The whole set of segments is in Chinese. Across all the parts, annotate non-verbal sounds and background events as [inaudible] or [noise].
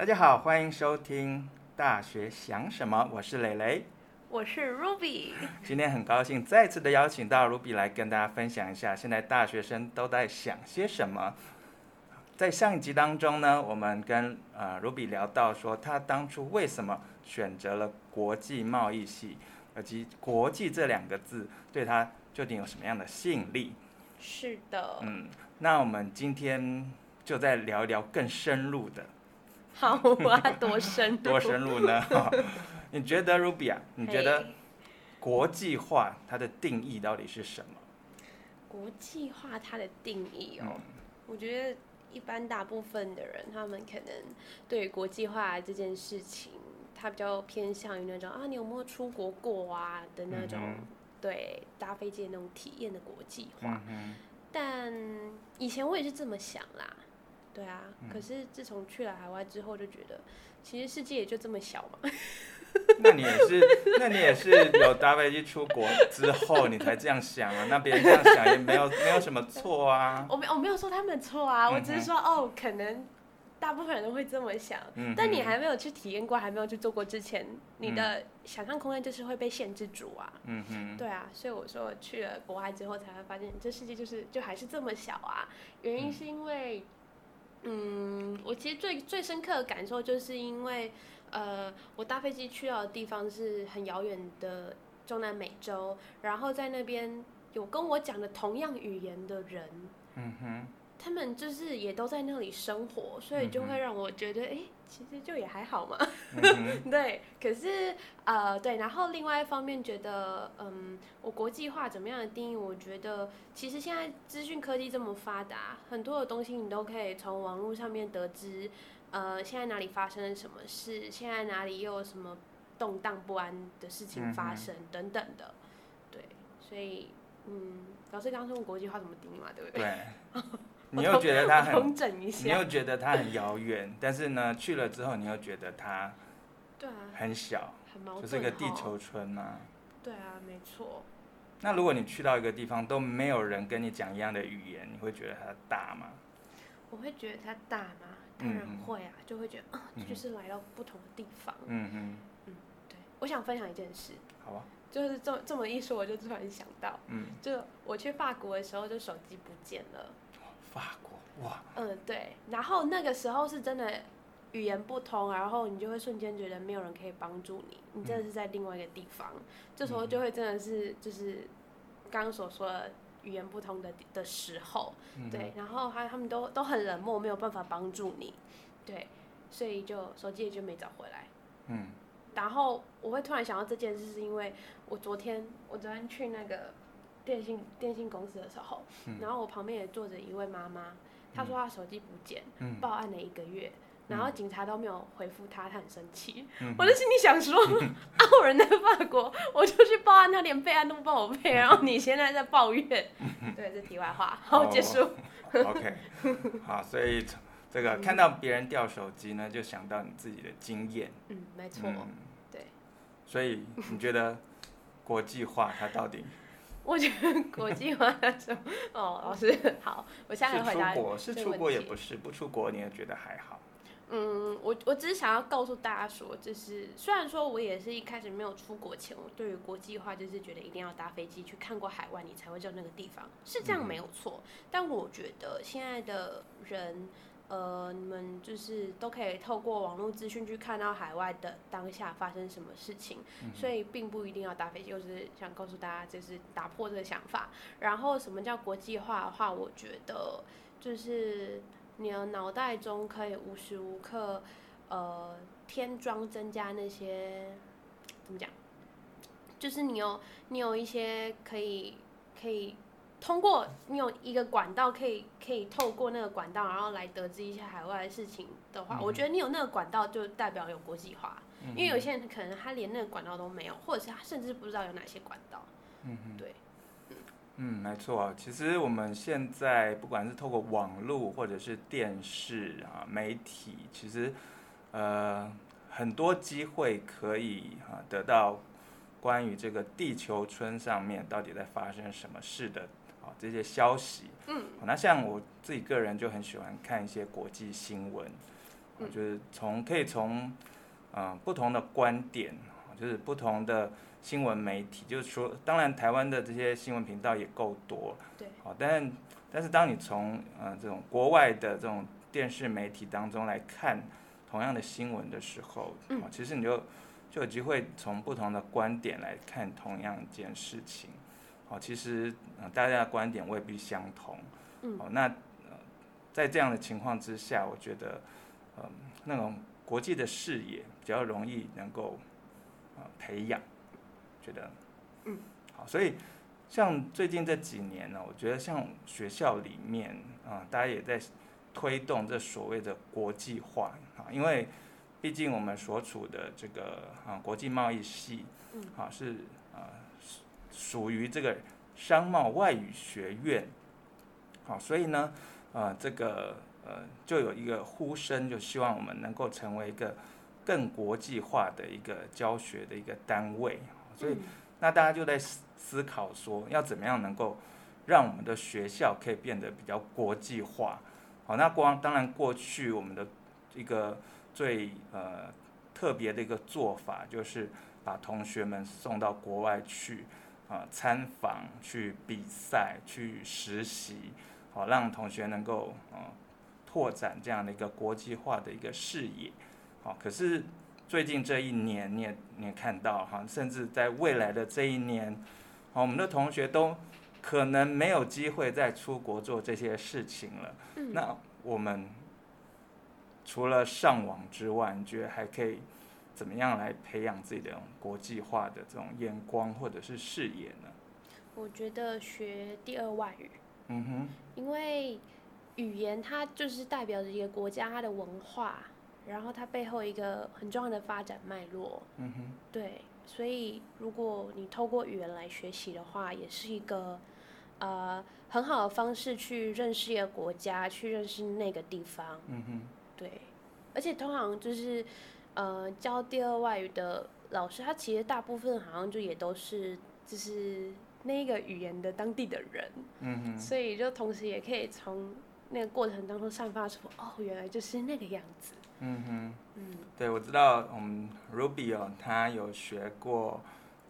大家好，欢迎收听《大学想什么》，我是蕾蕾，我是 Ruby。今天很高兴再次的邀请到 Ruby 来跟大家分享一下，现在大学生都在想些什么。在上一集当中呢，我们跟呃 Ruby 聊到说，他当初为什么选择了国际贸易系，以及“国际”这两个字对他究竟有什么样的吸引力？是的。嗯，那我们今天就再聊一聊更深入的。[laughs] 好啊，多深入？多深入呢？[laughs] 你觉得 Ruby 啊？你觉得国际化它的定义到底是什么？国际化它的定义哦，嗯、我觉得一般大部分的人，他们可能对国际化这件事情，他比较偏向于那种啊，你有没有出国过啊的那种，嗯、对，搭飞机的那种体验的国际化。嗯、但以前我也是这么想啦。对啊，嗯、可是自从去了海外之后，就觉得其实世界也就这么小嘛。那你也是，那你也是有搭飞机出国之后，你才这样想啊？那别人这样想也没有没有什么错啊。[laughs] 我没我没有说他们错啊，嗯、我只是说哦，可能大部分人都会这么想。嗯、但你还没有去体验过，还没有去做过之前，你的想象空间就是会被限制住啊。嗯哼。对啊，所以我说去了国外之后，才会发现这世界就是就还是这么小啊。原因是因为。嗯，嗯我其实最最深刻的感受就是因为，呃，我搭飞机去到的地方是很遥远的中南美洲，然后在那边有跟我讲的同样语言的人，嗯哼，他们就是也都在那里生活，所以就会让我觉得，哎。其实就也还好嘛，嗯、[laughs] 对。可是呃，对。然后另外一方面觉得，嗯，我国际化怎么样的定义？我觉得其实现在资讯科技这么发达，很多的东西你都可以从网络上面得知，呃，现在哪里发生了什么事，现在哪里又有什么动荡不安的事情发生、嗯、等等的。对，所以嗯，老师刚刚说国际化怎么定义嘛，对不对？[laughs] 对。你又觉得它很，你又觉得它很遥远，但是呢，去了之后你又觉得它，对啊，很小，就是一个地球村嘛。对啊，没错。那如果你去到一个地方都没有人跟你讲一样的语言，你会觉得它大吗？我会觉得它大吗？当然会啊，就会觉得啊，就是来到不同的地方。嗯嗯嗯，对。我想分享一件事。好啊。就是这么这么一说，我就突然想到，嗯，就我去法国的时候，就手机不见了。法国哇，嗯对，然后那个时候是真的语言不通，然后你就会瞬间觉得没有人可以帮助你，你真的是在另外一个地方，嗯、这时候就会真的是就是刚刚所说的语言不通的的时候，嗯、对，然后还他们都都很冷漠，没有办法帮助你，对，所以就手机也就没找回来，嗯，然后我会突然想到这件事，是因为我昨天我昨天去那个。电信电信公司的时候，嗯、然后我旁边也坐着一位妈妈，她说她手机不见，嗯、报案了一个月，嗯、然后警察都没有回复她，她很生气。嗯、我的心里想说，[laughs] 我人在法国，我就去报案，他连备案都不帮我备，然后你现在在抱怨。[laughs] 嗯、对，这题外话，好，哦、结束。[laughs] OK，好，所以这个看到别人掉手机呢，就想到你自己的经验。嗯，没错。嗯、对。所以你觉得国际化它到底？我觉得国际化的时候，哦，老师好，我现在回答。是出国，是出国也不是，不出国你也觉得还好。嗯，我我只是想要告诉大家说，就是虽然说我也是一开始没有出国前，我对于国际化就是觉得一定要搭飞机去看过海外，你才会知道那个地方是这样没有错。嗯、但我觉得现在的人。呃，你们就是都可以透过网络资讯去看到海外的当下发生什么事情，嗯、所以并不一定要搭飞机。就是想告诉大家，就是打破这个想法。然后，什么叫国际化的话，我觉得就是你的脑袋中可以无时无刻呃添装增加那些怎么讲，就是你有你有一些可以可以。通过你有一个管道，可以可以透过那个管道，然后来得知一些海外的事情的话，嗯、我觉得你有那个管道就代表有国际化。嗯、因为有些人可能他连那个管道都没有，或者是他甚至不知道有哪些管道。嗯嗯对，嗯，嗯，没错。其实我们现在不管是透过网络或者是电视啊媒体，其实呃很多机会可以啊得到关于这个地球村上面到底在发生什么事的。这些消息，嗯，那像我自己个人就很喜欢看一些国际新闻，嗯、就是从可以从嗯、呃、不同的观点，就是不同的新闻媒体，就是说，当然台湾的这些新闻频道也够多，对，好，但但是当你从呃这种国外的这种电视媒体当中来看同样的新闻的时候，嗯，其实你就就有机会从不同的观点来看同样一件事情，好，其实呃大家的观点未必相同，嗯，哦，那呃在这样的情况之下，我觉得呃那种国际的视野比较容易能够呃培养，觉得嗯好，所以。像最近这几年呢，我觉得像学校里面啊，大家也在推动这所谓的国际化啊，因为毕竟我们所处的这个啊国际贸易系啊是啊属于这个商贸外语学院，好，所以呢呃这个呃就有一个呼声，就希望我们能够成为一个更国际化的一个教学的一个单位，所以。那大家就在思思考说，要怎么样能够让我们的学校可以变得比较国际化？好，那光当然过去我们的一个最呃特别的一个做法，就是把同学们送到国外去啊参访、去比赛、去实习，好让同学能够啊拓展这样的一个国际化的一个视野。好，可是。最近这一年，你也你也看到哈，甚至在未来的这一年，好我们的同学都可能没有机会再出国做这些事情了。嗯。那我们除了上网之外，你觉得还可以怎么样来培养自己的国际化的这种眼光或者是视野呢？我觉得学第二外语。嗯哼。因为语言它就是代表着一个国家它的文化。然后它背后一个很重要的发展脉络，嗯哼，对，所以如果你透过语言来学习的话，也是一个呃很好的方式去认识一个国家，去认识那个地方，嗯哼，对，而且通常就是呃教第二外语的老师，他其实大部分好像就也都是就是那一个语言的当地的人，嗯哼，所以就同时也可以从那个过程当中散发出哦，原来就是那个样子。嗯哼，嗯对，我知道我们 Ruby 哦，他有学过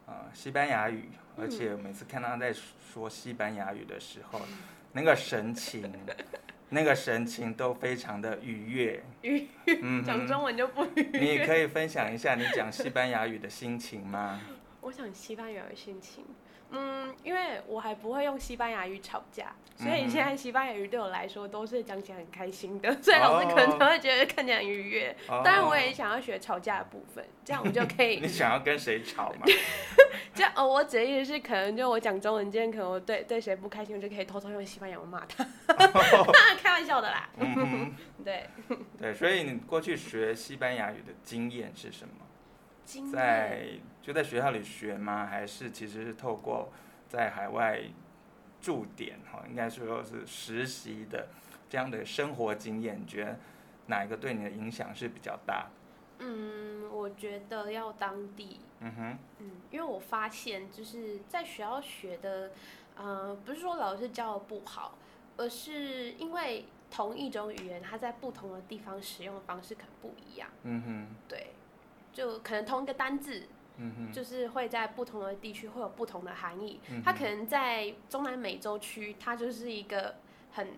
呃西班牙语，而且每次看他在说西班牙语的时候，嗯、那个神情，[laughs] 那个神情都非常的愉悦。愉悦，嗯，讲中文就不愉悦。你可以分享一下你讲西班牙语的心情吗？[laughs] 我讲西班牙语的心情。嗯，因为我还不会用西班牙语吵架，所以现在西班牙语对我来说都是讲起来很开心的，[laughs] 所以老师可能才会觉得看起来很愉悦。当然，我也想要学吵架的部分，这样我们就可以。[laughs] 你想要跟谁吵吗？这样哦，我指的意思是，可能就我讲中文，今天可能我对对谁不开心，我就可以偷偷用西班牙语骂他。开的啦。嗯、[laughs] 对。对，所以你过去学西班牙语的经验是什么？经验。在。就在学校里学吗？还是其实是透过在海外驻点哈，应该说是实习的这样的生活经验，你觉得哪一个对你的影响是比较大？嗯，我觉得要当地。嗯哼。嗯，因为我发现就是在学校学的，呃，不是说老师教的不好，而是因为同一种语言，它在不同的地方使用的方式可能不一样。嗯哼。对，就可能同一个单字。嗯哼、就是会在不同的地区会有不同的含义。嗯、它可能在中南美洲区，它就是一个很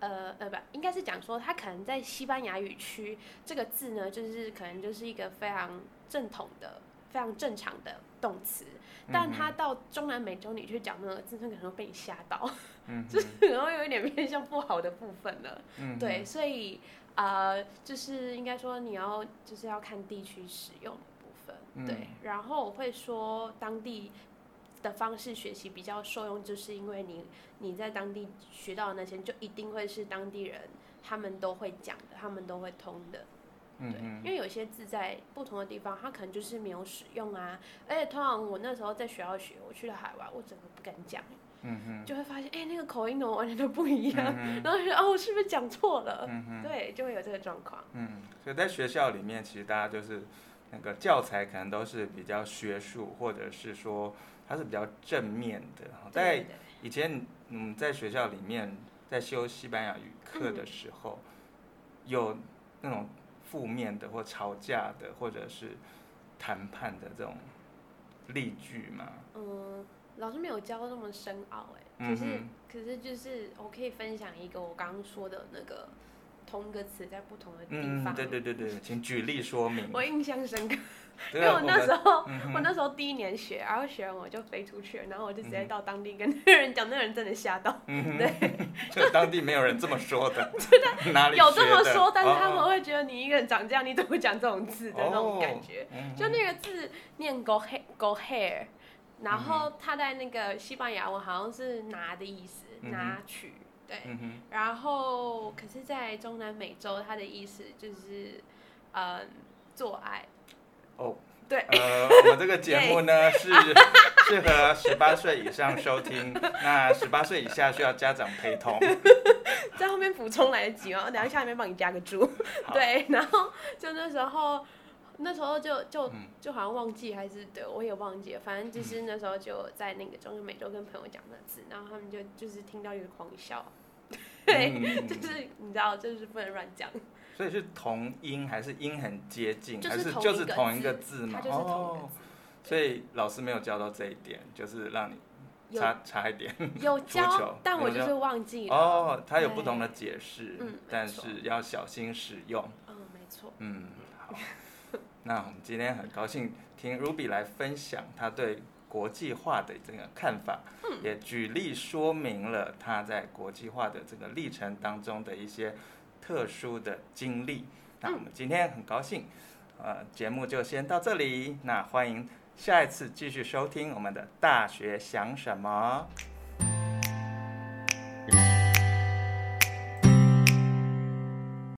呃呃不，应该是讲说它可能在西班牙语区这个字呢，就是可能就是一个非常正统的、非常正常的动词。但他到中南美洲你去讲那个字，它可能会被你吓到，嗯、[laughs] 就是然后有一点偏向不好的部分了。嗯、对，所以啊、呃，就是应该说你要就是要看地区使用的部分。对，然后我会说当地的方式学习比较受用，就是因为你你在当地学到的那些，就一定会是当地人他们都会讲的，他们都会通的。对，因为有些字在不同的地方，它可能就是没有使用啊。而且通常我那时候在学校学，我去了海外，我整个不敢讲，嗯哼，就会发现哎，那个口音怎么完全都不一样，嗯、然后觉得哦，我是不是讲错了？嗯哼，对，就会有这个状况。嗯，所以在学校里面，其实大家就是。那个教材可能都是比较学术，或者是说它是比较正面的。在以前，嗯，在学校里面在修西班牙语课的时候，有那种负面的或吵架的或者是谈判的这种例句吗？嗯，老师没有教那么深奥哎，可是、嗯、可是就是我可以分享一个我刚刚说的那个同一个词在不同的地方。嗯，对对对对，请举例说明。[laughs] 我印象深刻。因为我那时候，我，我那时候第一年学，然后学完我就飞出去了，然后我就直接到当地跟那个人讲，那个人真的吓到，嗯、对，[laughs] 就当地没有人这么说的，[laughs] 真的有这么说，但是他们会觉得你一个人长这样，你怎么会讲这种字的那种感觉？哦嗯、就那个字念 go hair go hair，然后他在那个西班牙文好像是拿的意思，拿取，对，嗯、哼然后可是，在中南美洲，它的意思就是嗯做爱。哦，oh, 对，呃，我们这个节目呢是 [laughs] 适合十八岁以上收听，[laughs] 那十八岁以下需要家长陪同。在后面补充来得及吗？我等下下面帮你加个注。好对，然后就那时候，那时候就就就好像忘记还是对，我也忘记了，反正就是那时候就在那个中南美洲跟朋友讲的字，然后他们就就是听到一个狂笑，对，嗯、就是你知道，就是不能乱讲。所以是同音还是音很接近，还是就是同一个字嘛？哦，所以老师没有教到这一点，就是让你差差一点。[laughs] 有教，但我就是忘记了。哦，它有不同的解释，但是要小心使用。嗯，没错。嗯，好。那我们今天很高兴听 Ruby 来分享他对国际化的这个看法，也举例说明了他在国际化的这个历程当中的一些。特殊的经历，那我们今天很高兴，呃，节目就先到这里。那欢迎下一次继续收听我们的大学想什么。